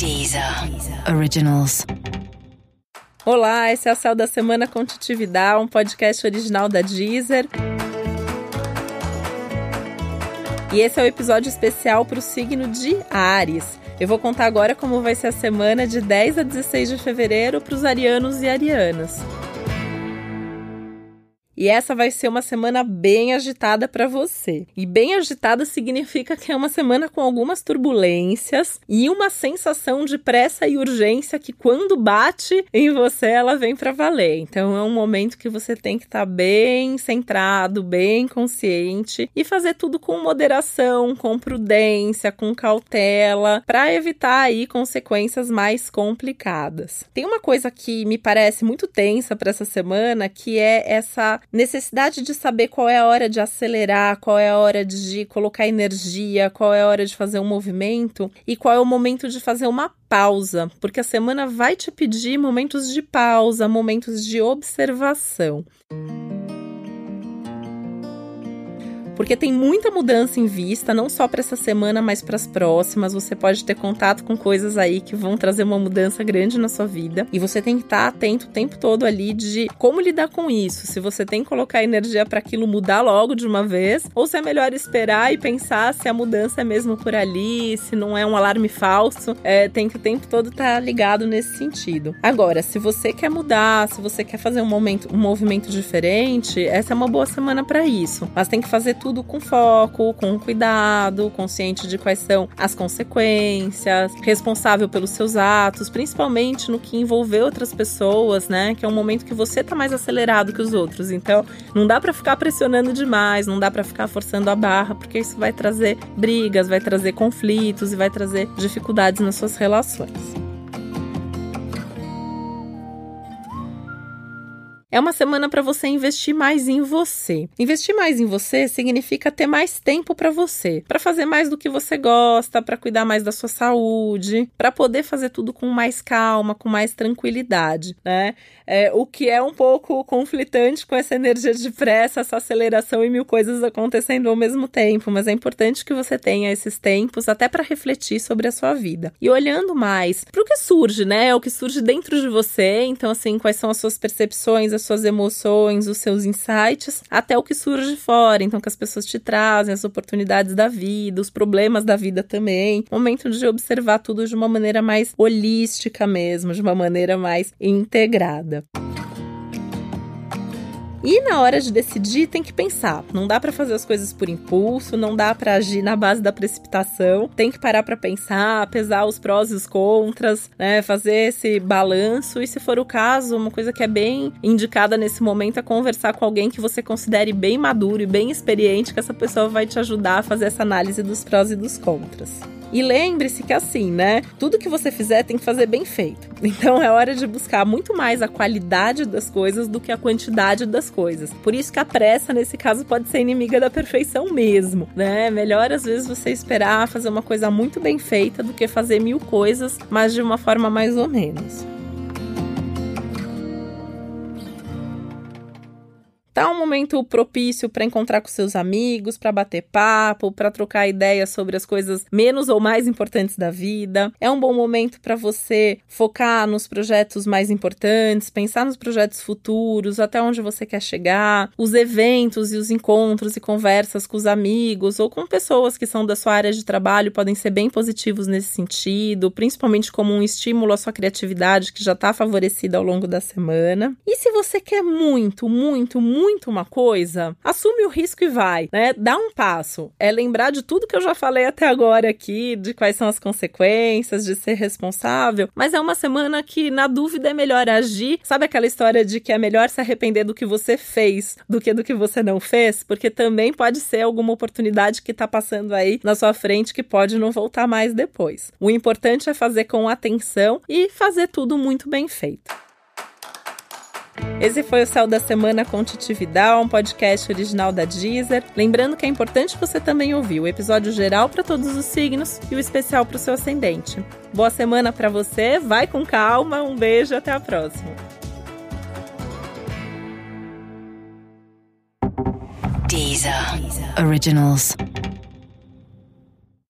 Deezer Originals. Olá, esse é o Céu da Semana com Titividade, um podcast original da Deezer. E esse é o episódio especial para o signo de Ares. Eu vou contar agora como vai ser a semana de 10 a 16 de fevereiro para os arianos e arianas. E essa vai ser uma semana bem agitada para você. E bem agitada significa que é uma semana com algumas turbulências e uma sensação de pressa e urgência que quando bate em você ela vem para valer. Então é um momento que você tem que estar tá bem centrado, bem consciente e fazer tudo com moderação, com prudência, com cautela, para evitar aí consequências mais complicadas. Tem uma coisa que me parece muito tensa para essa semana, que é essa necessidade de saber qual é a hora de acelerar, qual é a hora de colocar energia, qual é a hora de fazer um movimento e qual é o momento de fazer uma pausa, porque a semana vai te pedir momentos de pausa, momentos de observação porque tem muita mudança em vista, não só para essa semana, mas para as próximas. Você pode ter contato com coisas aí que vão trazer uma mudança grande na sua vida e você tem que estar tá atento o tempo todo ali de como lidar com isso. Se você tem que colocar energia para aquilo mudar logo de uma vez, ou se é melhor esperar e pensar se a mudança é mesmo por ali, se não é um alarme falso. É, tem que o tempo todo estar tá ligado nesse sentido. Agora, se você quer mudar, se você quer fazer um momento, um movimento diferente, essa é uma boa semana para isso. Mas tem que fazer tudo tudo com foco, com cuidado, consciente de quais são as consequências, responsável pelos seus atos, principalmente no que envolver outras pessoas, né? Que é um momento que você tá mais acelerado que os outros. Então, não dá para ficar pressionando demais, não dá para ficar forçando a barra, porque isso vai trazer brigas, vai trazer conflitos e vai trazer dificuldades nas suas relações. É uma semana para você investir mais em você. Investir mais em você significa ter mais tempo para você, para fazer mais do que você gosta, para cuidar mais da sua saúde, para poder fazer tudo com mais calma, com mais tranquilidade, né? É, o que é um pouco conflitante com essa energia de pressa, essa aceleração e mil coisas acontecendo ao mesmo tempo, mas é importante que você tenha esses tempos até para refletir sobre a sua vida. E olhando mais para o que surge, né? O que surge dentro de você, então assim, quais são as suas percepções, as suas emoções, os seus insights, até o que surge fora. Então, que as pessoas te trazem, as oportunidades da vida, os problemas da vida também. Momento de observar tudo de uma maneira mais holística mesmo, de uma maneira mais integrada. E na hora de decidir, tem que pensar. Não dá para fazer as coisas por impulso, não dá para agir na base da precipitação. Tem que parar para pensar, pesar os prós e os contras, né? Fazer esse balanço e, se for o caso, uma coisa que é bem indicada nesse momento é conversar com alguém que você considere bem maduro e bem experiente, que essa pessoa vai te ajudar a fazer essa análise dos prós e dos contras. E lembre-se que assim, né? Tudo que você fizer tem que fazer bem feito. Então é hora de buscar muito mais a qualidade das coisas do que a quantidade das coisas. Por isso que a pressa, nesse caso, pode ser inimiga da perfeição mesmo, né? Melhor às vezes você esperar fazer uma coisa muito bem feita do que fazer mil coisas, mas de uma forma mais ou menos. Tá um momento propício para encontrar com seus amigos, para bater papo, para trocar ideias sobre as coisas menos ou mais importantes da vida. É um bom momento para você focar nos projetos mais importantes, pensar nos projetos futuros, até onde você quer chegar, os eventos e os encontros e conversas com os amigos ou com pessoas que são da sua área de trabalho podem ser bem positivos nesse sentido, principalmente como um estímulo à sua criatividade que já está favorecida ao longo da semana. E se você quer muito, muito, muito muito uma coisa, assume o risco e vai, né? Dá um passo. É lembrar de tudo que eu já falei até agora aqui, de quais são as consequências, de ser responsável. Mas é uma semana que, na dúvida, é melhor agir. Sabe aquela história de que é melhor se arrepender do que você fez do que do que você não fez? Porque também pode ser alguma oportunidade que tá passando aí na sua frente que pode não voltar mais depois. O importante é fazer com atenção e fazer tudo muito bem feito. Esse foi o Céu da Semana com Titividade, um podcast original da Deezer. Lembrando que é importante você também ouvir o episódio geral para todos os signos e o especial para o seu ascendente. Boa semana para você, vai com calma, um beijo até a próxima. Deezer, Deezer. Originals.